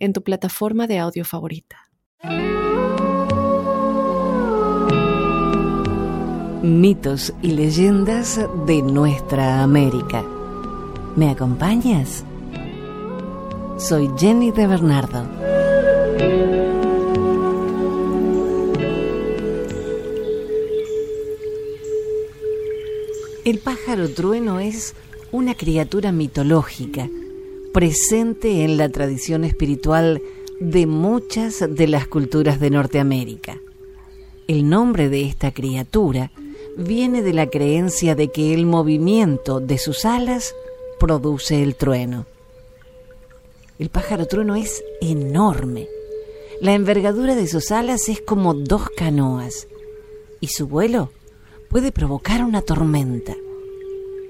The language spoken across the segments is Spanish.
en tu plataforma de audio favorita. Mitos y leyendas de nuestra América. ¿Me acompañas? Soy Jenny de Bernardo. El pájaro trueno es una criatura mitológica presente en la tradición espiritual de muchas de las culturas de Norteamérica. El nombre de esta criatura viene de la creencia de que el movimiento de sus alas produce el trueno. El pájaro trueno es enorme. La envergadura de sus alas es como dos canoas y su vuelo puede provocar una tormenta.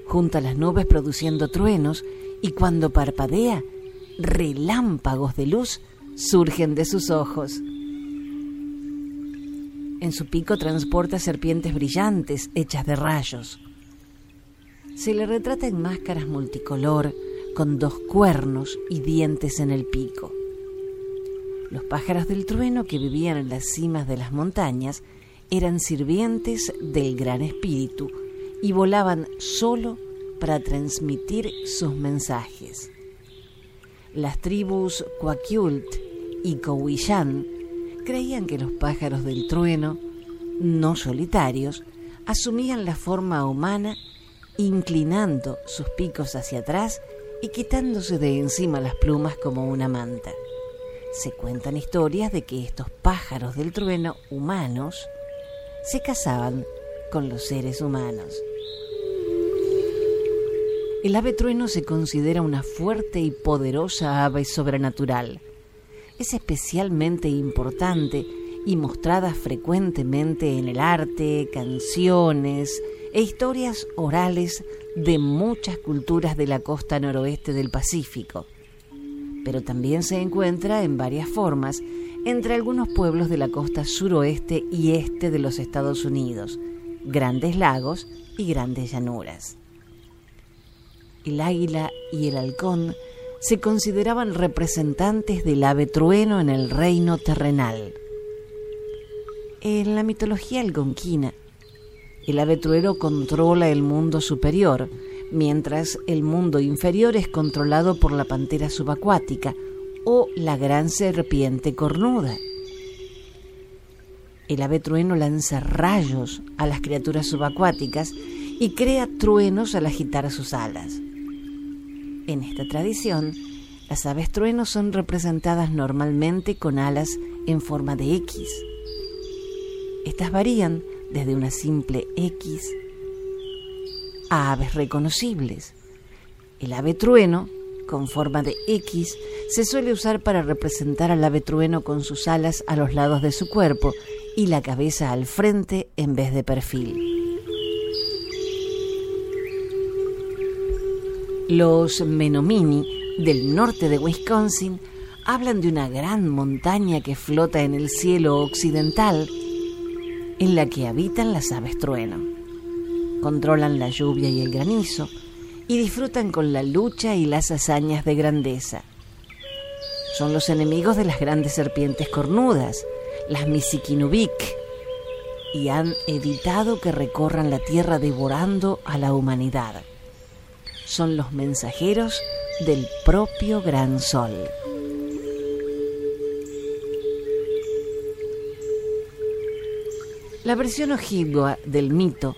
Junta las nubes produciendo truenos y cuando parpadea, relámpagos de luz surgen de sus ojos. En su pico transporta serpientes brillantes hechas de rayos. Se le retrata en máscaras multicolor con dos cuernos y dientes en el pico. Los pájaros del trueno que vivían en las cimas de las montañas eran sirvientes del Gran Espíritu y volaban solo para transmitir sus mensajes. Las tribus Kwakiult y Cowishan creían que los pájaros del trueno, no solitarios, asumían la forma humana inclinando sus picos hacia atrás y quitándose de encima las plumas como una manta. Se cuentan historias de que estos pájaros del trueno humanos se casaban con los seres humanos. El ave trueno se considera una fuerte y poderosa ave sobrenatural es especialmente importante y mostrada frecuentemente en el arte, canciones e historias orales de muchas culturas de la costa noroeste del Pacífico. Pero también se encuentra en varias formas entre algunos pueblos de la costa suroeste y este de los Estados Unidos, grandes lagos y grandes llanuras. El águila y el halcón se consideraban representantes del ave trueno en el reino terrenal. En la mitología algonquina, el ave trueno controla el mundo superior, mientras el mundo inferior es controlado por la pantera subacuática o la gran serpiente cornuda. El ave trueno lanza rayos a las criaturas subacuáticas y crea truenos al agitar sus alas. En esta tradición, las aves truenos son representadas normalmente con alas en forma de X. Estas varían desde una simple X a aves reconocibles. El ave trueno, con forma de X, se suele usar para representar al ave trueno con sus alas a los lados de su cuerpo y la cabeza al frente en vez de perfil. Los Menomini del norte de Wisconsin hablan de una gran montaña que flota en el cielo occidental en la que habitan las aves trueno. Controlan la lluvia y el granizo y disfrutan con la lucha y las hazañas de grandeza. Son los enemigos de las grandes serpientes cornudas, las Misikinubik, y han evitado que recorran la tierra devorando a la humanidad son los mensajeros del propio gran sol. La versión ojibwa del mito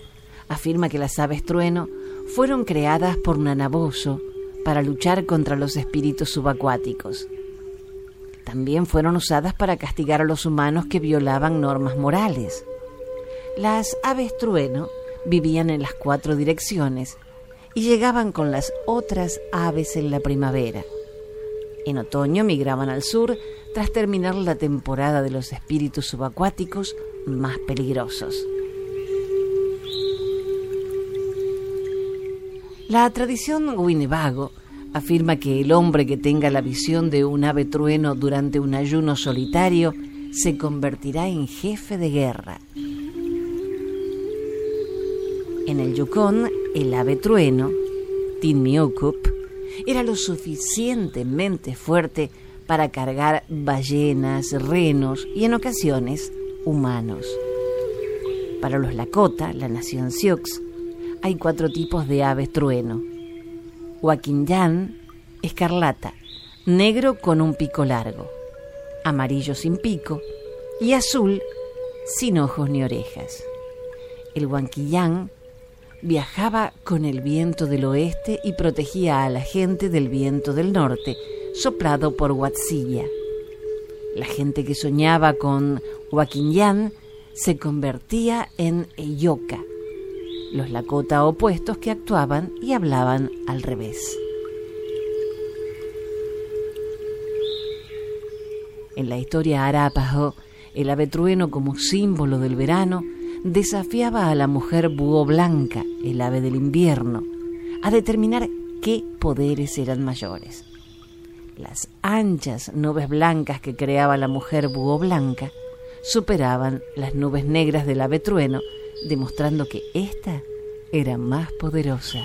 afirma que las aves trueno fueron creadas por Nanaboso para luchar contra los espíritus subacuáticos. También fueron usadas para castigar a los humanos que violaban normas morales. Las aves trueno vivían en las cuatro direcciones y llegaban con las otras aves en la primavera. En otoño migraban al sur tras terminar la temporada de los espíritus subacuáticos más peligrosos. La tradición Winnebago afirma que el hombre que tenga la visión de un ave trueno durante un ayuno solitario se convertirá en jefe de guerra. En el Yukon, el ave trueno, Tinmiukup, era lo suficientemente fuerte para cargar ballenas, renos y en ocasiones humanos. Para los Lakota, la nación Sioux, hay cuatro tipos de aves trueno Joaquín escarlata, negro con un pico largo, amarillo sin pico y azul sin ojos ni orejas. El huanquillán viajaba con el viento del oeste y protegía a la gente del viento del norte, soplado por Huatzilla. La gente que soñaba con Joaquín se convertía en Eyoka, los Lakota opuestos que actuaban y hablaban al revés. En la historia Arapaho, el ave trueno como símbolo del verano desafiaba a la mujer búho blanca, el ave del invierno, a determinar qué poderes eran mayores. Las anchas nubes blancas que creaba la mujer búho blanca superaban las nubes negras del ave trueno demostrando que ésta era más poderosa.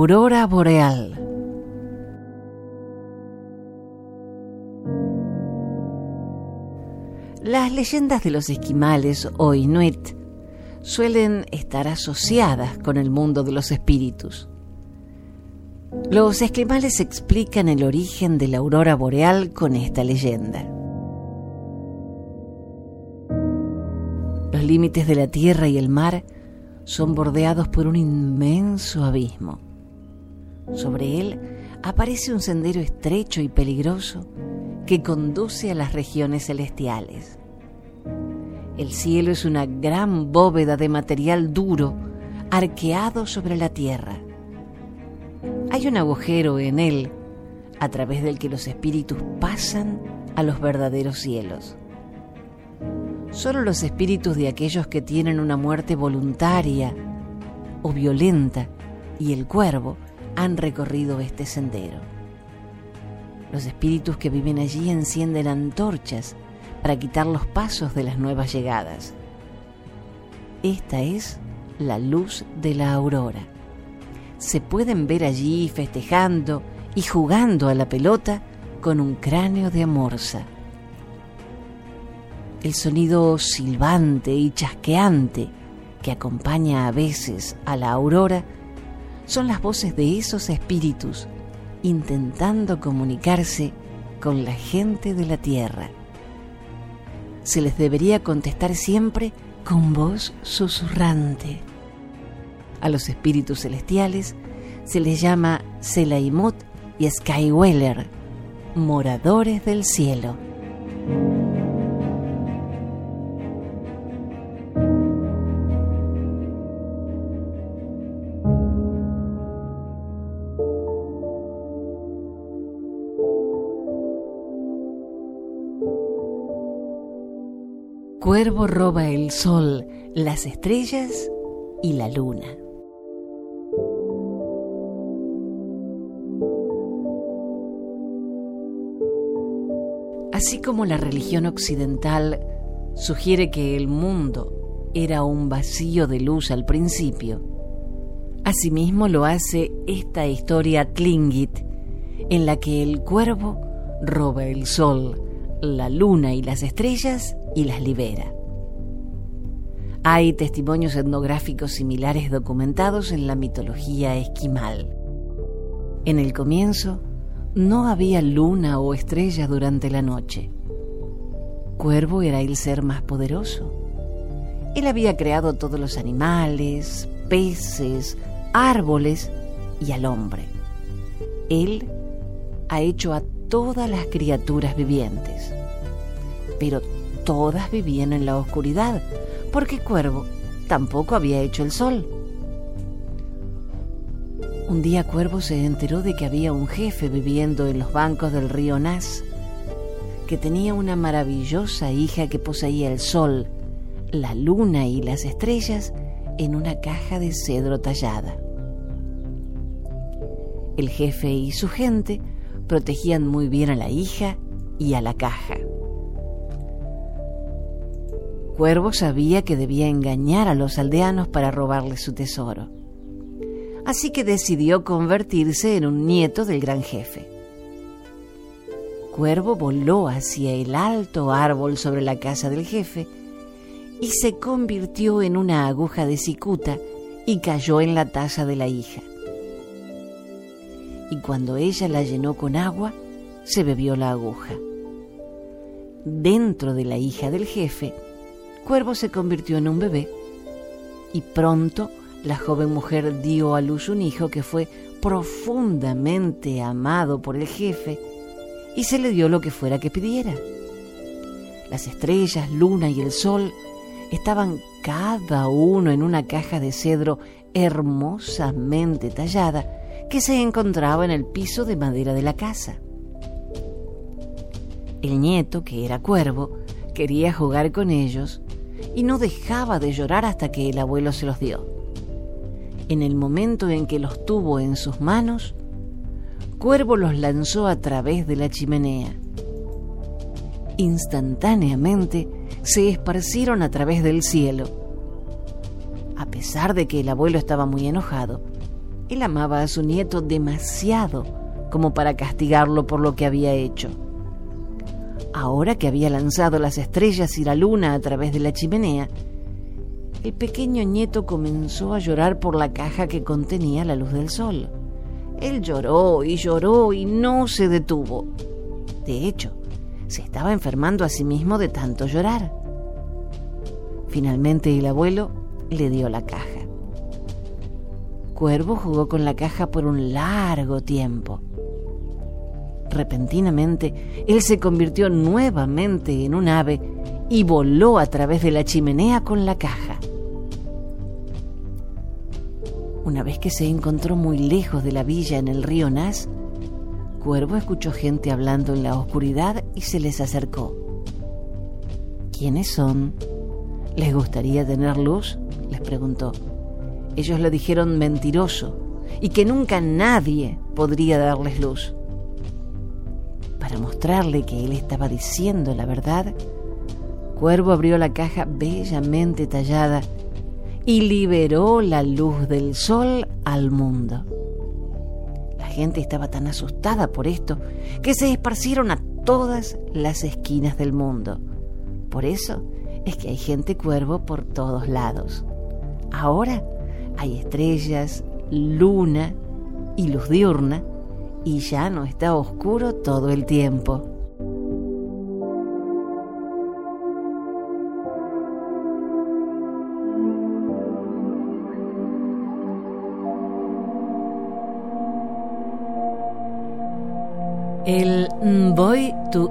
Aurora boreal. Las leyendas de los esquimales o inuit suelen estar asociadas con el mundo de los espíritus. Los esquimales explican el origen de la aurora boreal con esta leyenda. Los límites de la tierra y el mar son bordeados por un inmenso abismo. Sobre él aparece un sendero estrecho y peligroso que conduce a las regiones celestiales. El cielo es una gran bóveda de material duro arqueado sobre la tierra. Hay un agujero en él a través del que los espíritus pasan a los verdaderos cielos. Solo los espíritus de aquellos que tienen una muerte voluntaria o violenta y el cuervo han recorrido este sendero. Los espíritus que viven allí encienden antorchas para quitar los pasos de las nuevas llegadas. Esta es la luz de la aurora. Se pueden ver allí festejando y jugando a la pelota con un cráneo de amorza. El sonido silbante y chasqueante que acompaña a veces a la aurora son las voces de esos espíritus intentando comunicarse con la gente de la tierra se les debería contestar siempre con voz susurrante. A los espíritus celestiales se les llama Selaimut y Skyweller, moradores del cielo. Cuervo roba el sol, las estrellas y la luna. Así como la religión occidental sugiere que el mundo era un vacío de luz al principio, asimismo lo hace esta historia Tlingit, en la que el cuervo roba el sol, la luna y las estrellas y las libera. Hay testimonios etnográficos similares documentados en la mitología esquimal. En el comienzo, no había luna o estrella durante la noche. Cuervo era el ser más poderoso. Él había creado todos los animales, peces, árboles y al hombre. Él ha hecho a todas las criaturas vivientes, pero todas vivían en la oscuridad, porque Cuervo tampoco había hecho el sol. Un día Cuervo se enteró de que había un jefe viviendo en los bancos del río Nas, que tenía una maravillosa hija que poseía el sol, la luna y las estrellas en una caja de cedro tallada. El jefe y su gente protegían muy bien a la hija y a la caja. Cuervo sabía que debía engañar a los aldeanos para robarles su tesoro. Así que decidió convertirse en un nieto del gran jefe. Cuervo voló hacia el alto árbol sobre la casa del jefe y se convirtió en una aguja de cicuta y cayó en la taza de la hija. Y cuando ella la llenó con agua, se bebió la aguja. Dentro de la hija del jefe, Cuervo se convirtió en un bebé y pronto la joven mujer dio a luz un hijo que fue profundamente amado por el jefe y se le dio lo que fuera que pidiera. Las estrellas, luna y el sol estaban cada uno en una caja de cedro hermosamente tallada que se encontraba en el piso de madera de la casa. El nieto, que era cuervo, quería jugar con ellos y no dejaba de llorar hasta que el abuelo se los dio. En el momento en que los tuvo en sus manos, Cuervo los lanzó a través de la chimenea. Instantáneamente se esparcieron a través del cielo. A pesar de que el abuelo estaba muy enojado, él amaba a su nieto demasiado como para castigarlo por lo que había hecho. Ahora que había lanzado las estrellas y la luna a través de la chimenea, el pequeño nieto comenzó a llorar por la caja que contenía la luz del sol. Él lloró y lloró y no se detuvo. De hecho, se estaba enfermando a sí mismo de tanto llorar. Finalmente el abuelo le dio la caja. Cuervo jugó con la caja por un largo tiempo. Repentinamente, él se convirtió nuevamente en un ave y voló a través de la chimenea con la caja. Una vez que se encontró muy lejos de la villa en el río Nas, Cuervo escuchó gente hablando en la oscuridad y se les acercó. ¿Quiénes son? ¿Les gustaría tener luz? les preguntó. Ellos le dijeron mentiroso y que nunca nadie podría darles luz. Que él estaba diciendo la verdad, Cuervo abrió la caja bellamente tallada y liberó la luz del sol al mundo. La gente estaba tan asustada por esto que se esparcieron a todas las esquinas del mundo. Por eso es que hay gente cuervo por todos lados. Ahora hay estrellas, luna y luz diurna y ya no está oscuro todo el tiempo. El Boy to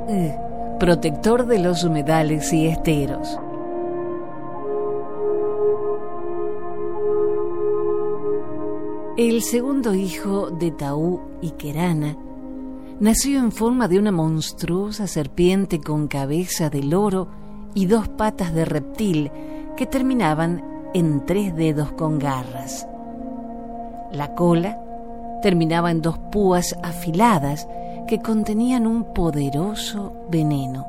protector de los humedales y esteros. El segundo hijo de Taú y Kerana nació en forma de una monstruosa serpiente con cabeza de loro y dos patas de reptil que terminaban en tres dedos con garras. La cola terminaba en dos púas afiladas que contenían un poderoso veneno.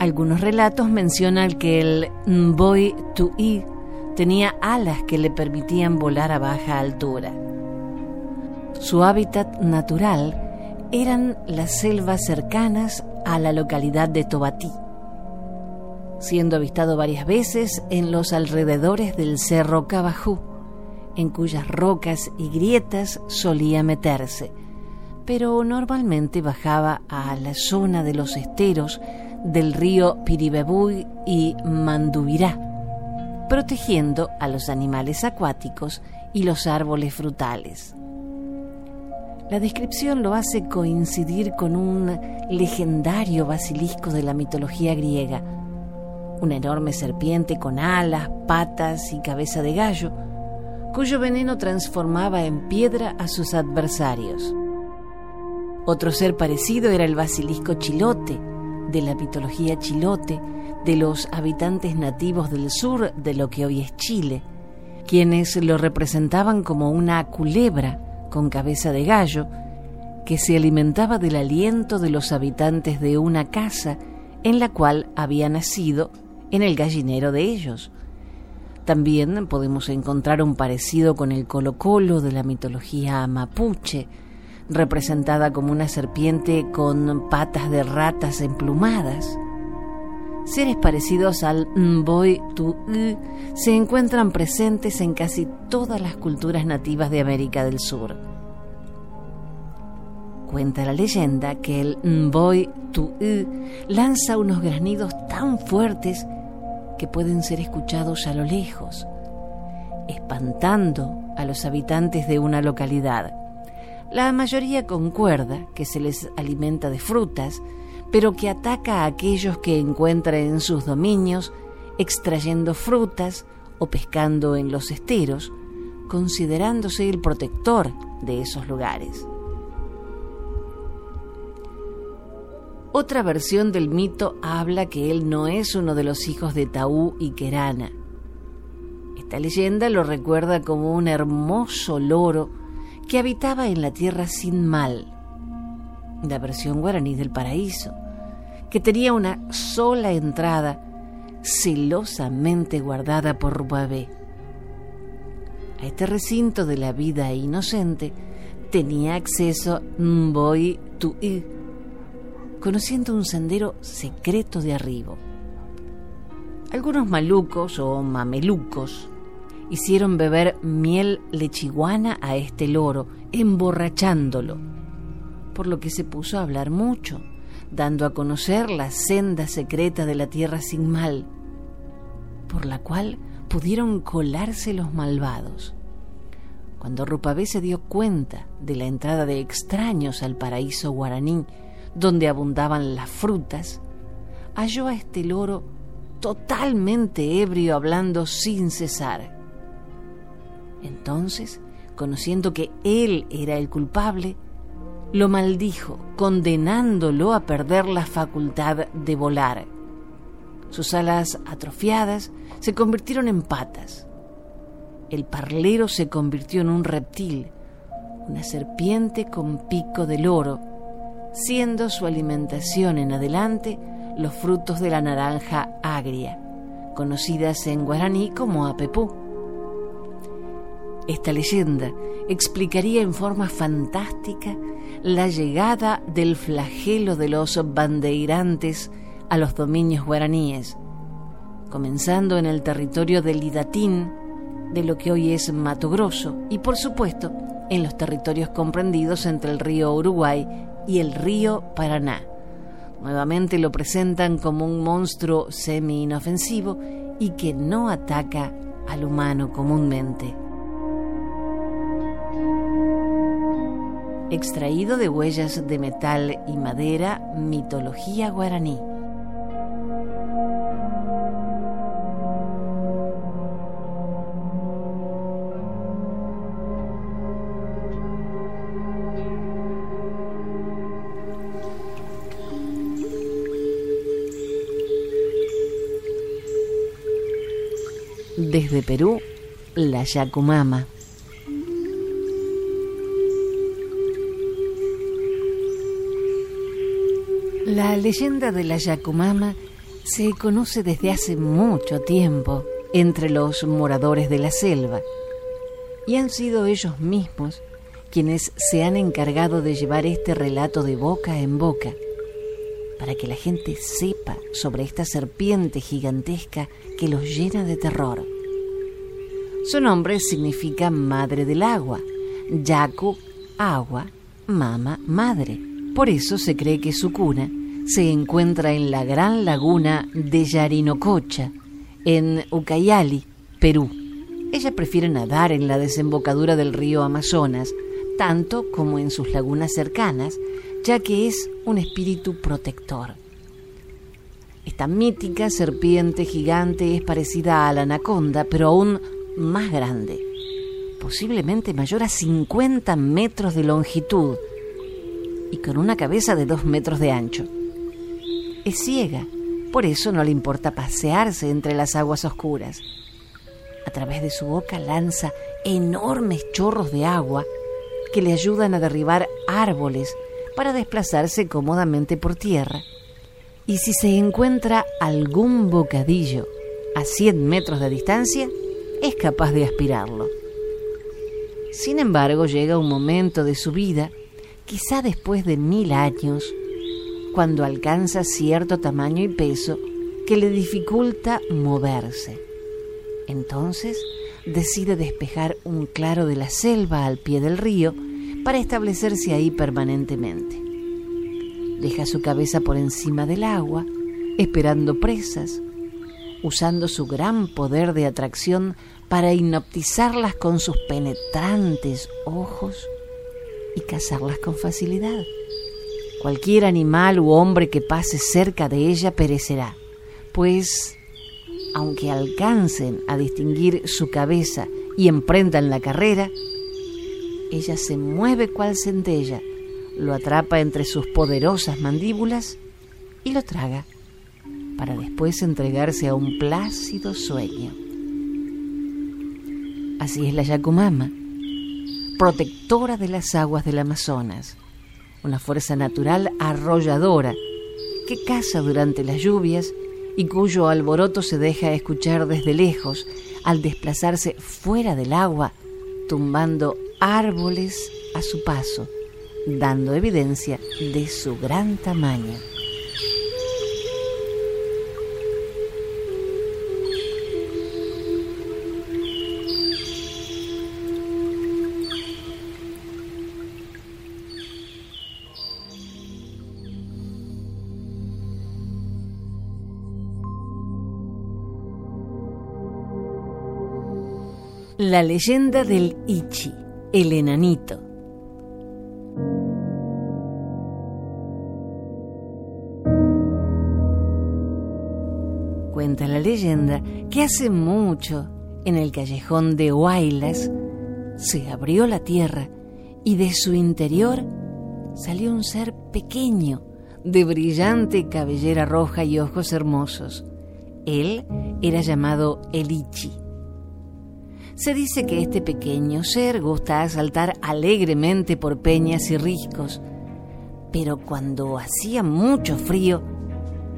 Algunos relatos mencionan que el Boy Tu'i tenía alas que le permitían volar a baja altura. Su hábitat natural eran las selvas cercanas a la localidad de Tobatí, siendo avistado varias veces en los alrededores del cerro Cabajú, en cuyas rocas y grietas solía meterse pero normalmente bajaba a la zona de los esteros del río Piribebuy y Mandubirá, protegiendo a los animales acuáticos y los árboles frutales. La descripción lo hace coincidir con un legendario basilisco de la mitología griega, una enorme serpiente con alas, patas y cabeza de gallo, cuyo veneno transformaba en piedra a sus adversarios. Otro ser parecido era el basilisco chilote, de la mitología chilote, de los habitantes nativos del sur de lo que hoy es Chile, quienes lo representaban como una culebra con cabeza de gallo, que se alimentaba del aliento de los habitantes de una casa en la cual había nacido en el gallinero de ellos. También podemos encontrar un parecido con el colo-colo de la mitología mapuche, representada como una serpiente con patas de ratas emplumadas. Seres parecidos al Mboy tu se encuentran presentes en casi todas las culturas nativas de América del Sur. Cuenta la leyenda que el Mboy tu lanza unos granidos tan fuertes que pueden ser escuchados a lo lejos, espantando a los habitantes de una localidad. La mayoría concuerda que se les alimenta de frutas, pero que ataca a aquellos que encuentra en sus dominios, extrayendo frutas o pescando en los esteros, considerándose el protector de esos lugares. Otra versión del mito habla que él no es uno de los hijos de Taú y Kerana. Esta leyenda lo recuerda como un hermoso loro que habitaba en la tierra sin mal, la versión guaraní del paraíso, que tenía una sola entrada celosamente guardada por Rubabé. A este recinto de la vida inocente tenía acceso Mboy Tu'i, conociendo un sendero secreto de arribo. Algunos malucos o mamelucos hicieron beber miel lechiguana a este loro, emborrachándolo por lo que se puso a hablar mucho, dando a conocer la senda secreta de la tierra sin mal, por la cual pudieron colarse los malvados. Cuando Rupabé se dio cuenta de la entrada de extraños al paraíso guaraní, donde abundaban las frutas, halló a este loro totalmente ebrio hablando sin cesar. Entonces, conociendo que él era el culpable, lo maldijo, condenándolo a perder la facultad de volar. Sus alas atrofiadas se convirtieron en patas. El parlero se convirtió en un reptil, una serpiente con pico de oro, siendo su alimentación en adelante los frutos de la naranja agria, conocidas en guaraní como apepú. Esta leyenda explicaría en forma fantástica la llegada del flagelo de los bandeirantes a los dominios guaraníes, comenzando en el territorio del Idatín, de lo que hoy es Mato Grosso, y por supuesto en los territorios comprendidos entre el río Uruguay y el río Paraná. Nuevamente lo presentan como un monstruo semi-inofensivo y que no ataca al humano comúnmente. Extraído de huellas de metal y madera, mitología guaraní. Desde Perú, la Yacumama. La leyenda de la Yacumama se conoce desde hace mucho tiempo entre los moradores de la selva y han sido ellos mismos quienes se han encargado de llevar este relato de boca en boca para que la gente sepa sobre esta serpiente gigantesca que los llena de terror. Su nombre significa madre del agua, Yacu, agua, mama, madre. Por eso se cree que su cuna se encuentra en la gran laguna de Yarinococha, en Ucayali, Perú. ella prefiere nadar en la desembocadura del río Amazonas, tanto como en sus lagunas cercanas, ya que es un espíritu protector. Esta mítica serpiente gigante es parecida a la anaconda, pero aún más grande, posiblemente mayor a 50 metros de longitud y con una cabeza de 2 metros de ancho. Es ciega, por eso no le importa pasearse entre las aguas oscuras. A través de su boca lanza enormes chorros de agua que le ayudan a derribar árboles para desplazarse cómodamente por tierra y si se encuentra algún bocadillo a 100 metros de distancia, es capaz de aspirarlo. Sin embargo, llega un momento de su vida, quizá después de mil años, cuando alcanza cierto tamaño y peso que le dificulta moverse. Entonces decide despejar un claro de la selva al pie del río para establecerse ahí permanentemente deja su cabeza por encima del agua, esperando presas, usando su gran poder de atracción para hipnotizarlas con sus penetrantes ojos y cazarlas con facilidad. Cualquier animal u hombre que pase cerca de ella perecerá, pues aunque alcancen a distinguir su cabeza y emprendan la carrera, ella se mueve cual centella lo atrapa entre sus poderosas mandíbulas y lo traga, para después entregarse a un plácido sueño. Así es la Yacumama, protectora de las aguas del Amazonas, una fuerza natural arrolladora que caza durante las lluvias y cuyo alboroto se deja escuchar desde lejos al desplazarse fuera del agua, tumbando árboles a su paso dando evidencia de su gran tamaño. La leyenda del Ichi, el enanito. cuenta la leyenda que hace mucho, en el callejón de Huaylas, se abrió la tierra y de su interior salió un ser pequeño, de brillante cabellera roja y ojos hermosos. Él era llamado Elichi. Se dice que este pequeño ser gusta saltar alegremente por peñas y riscos, pero cuando hacía mucho frío,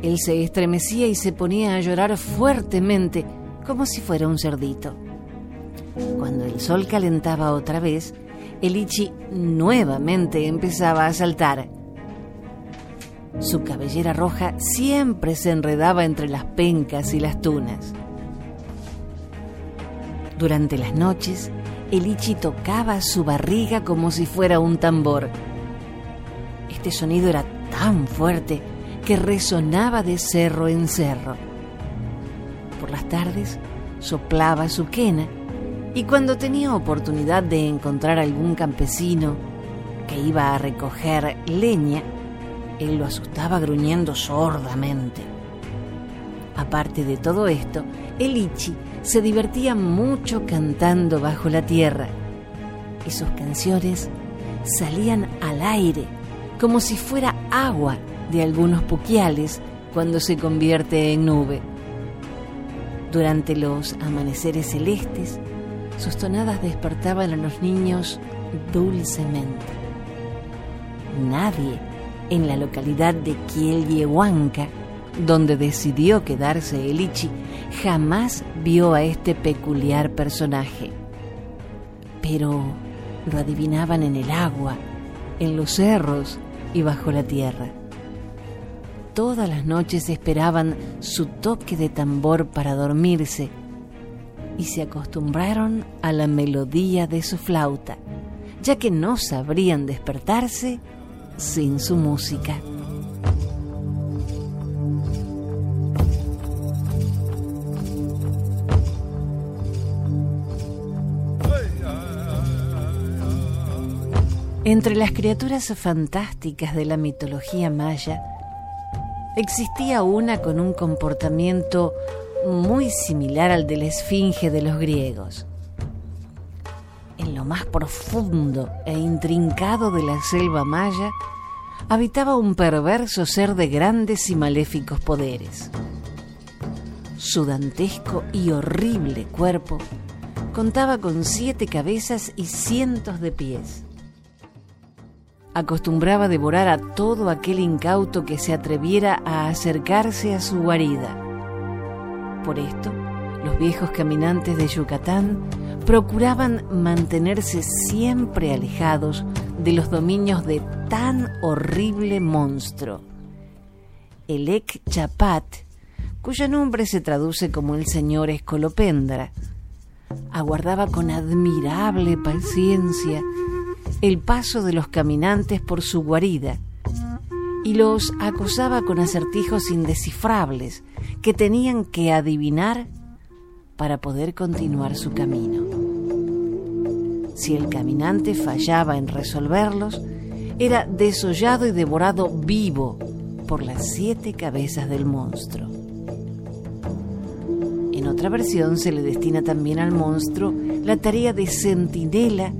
él se estremecía y se ponía a llorar fuertemente, como si fuera un cerdito. Cuando el sol calentaba otra vez, el Ichi nuevamente empezaba a saltar. Su cabellera roja siempre se enredaba entre las pencas y las tunas. Durante las noches, el Ichi tocaba su barriga como si fuera un tambor. Este sonido era tan fuerte que resonaba de cerro en cerro. Por las tardes soplaba su quena y cuando tenía oportunidad de encontrar algún campesino que iba a recoger leña, él lo asustaba gruñendo sordamente. Aparte de todo esto, el Ichi se divertía mucho cantando bajo la tierra y sus canciones salían al aire como si fuera agua de algunos puquiales cuando se convierte en nube. Durante los amaneceres celestes, sus tonadas despertaban a los niños dulcemente. Nadie en la localidad de Kielyehuanca, donde decidió quedarse Elichi, jamás vio a este peculiar personaje. Pero lo adivinaban en el agua, en los cerros y bajo la tierra todas las noches esperaban su toque de tambor para dormirse y se acostumbraron a la melodía de su flauta, ya que no sabrían despertarse sin su música. Entre las criaturas fantásticas de la mitología maya, existía una con un comportamiento muy similar al de la esfinge de los griegos. En lo más profundo e intrincado de la selva maya habitaba un perverso ser de grandes y maléficos poderes. Su dantesco y horrible cuerpo contaba con siete cabezas y cientos de pies. Acostumbraba devorar a todo aquel incauto que se atreviera a acercarse a su guarida. Por esto, los viejos caminantes de Yucatán procuraban mantenerse siempre alejados de los dominios de tan horrible monstruo. El Ek Chapat, cuyo nombre se traduce como el señor Escolopendra, aguardaba con admirable paciencia el paso de los caminantes por su guarida y los acosaba con acertijos indescifrables que tenían que adivinar para poder continuar su camino. Si el caminante fallaba en resolverlos, era desollado y devorado vivo por las siete cabezas del monstruo. En otra versión se le destina también al monstruo la tarea de centinela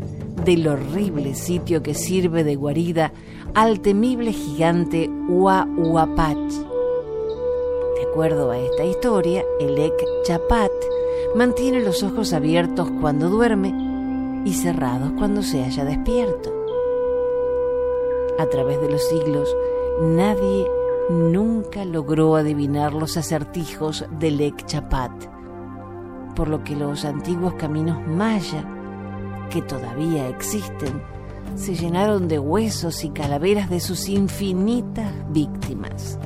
del horrible sitio que sirve de guarida al temible gigante Huahuapach. De acuerdo a esta historia, el Ek Chapat mantiene los ojos abiertos cuando duerme y cerrados cuando se haya despierto. A través de los siglos, nadie nunca logró adivinar los acertijos del Ek Chapat, por lo que los antiguos caminos maya, que todavía existen, se llenaron de huesos y calaveras de sus infinitas víctimas.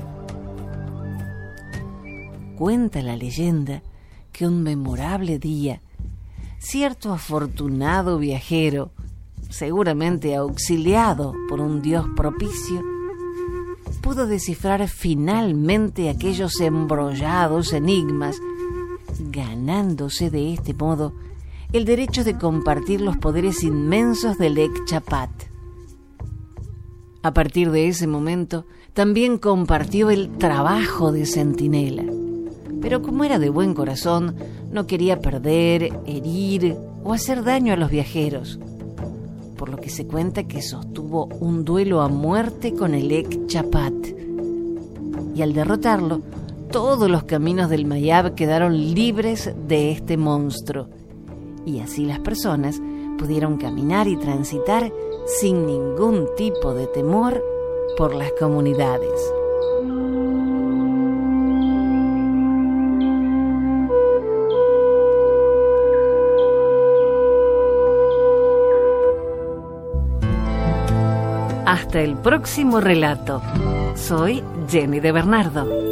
Cuenta la leyenda que un memorable día, cierto afortunado viajero, seguramente auxiliado por un dios propicio, pudo descifrar finalmente aquellos embrollados enigmas, ganándose de este modo el derecho de compartir los poderes inmensos del Ek Chapat. A partir de ese momento, también compartió el trabajo de centinela pero como era de buen corazón, no quería perder, herir o hacer daño a los viajeros, por lo que se cuenta que sostuvo un duelo a muerte con el Ek Chapat. Y al derrotarlo, todos los caminos del Mayab quedaron libres de este monstruo, y así las personas pudieron caminar y transitar sin ningún tipo de temor por las comunidades. Hasta el próximo relato. Soy Jenny de Bernardo.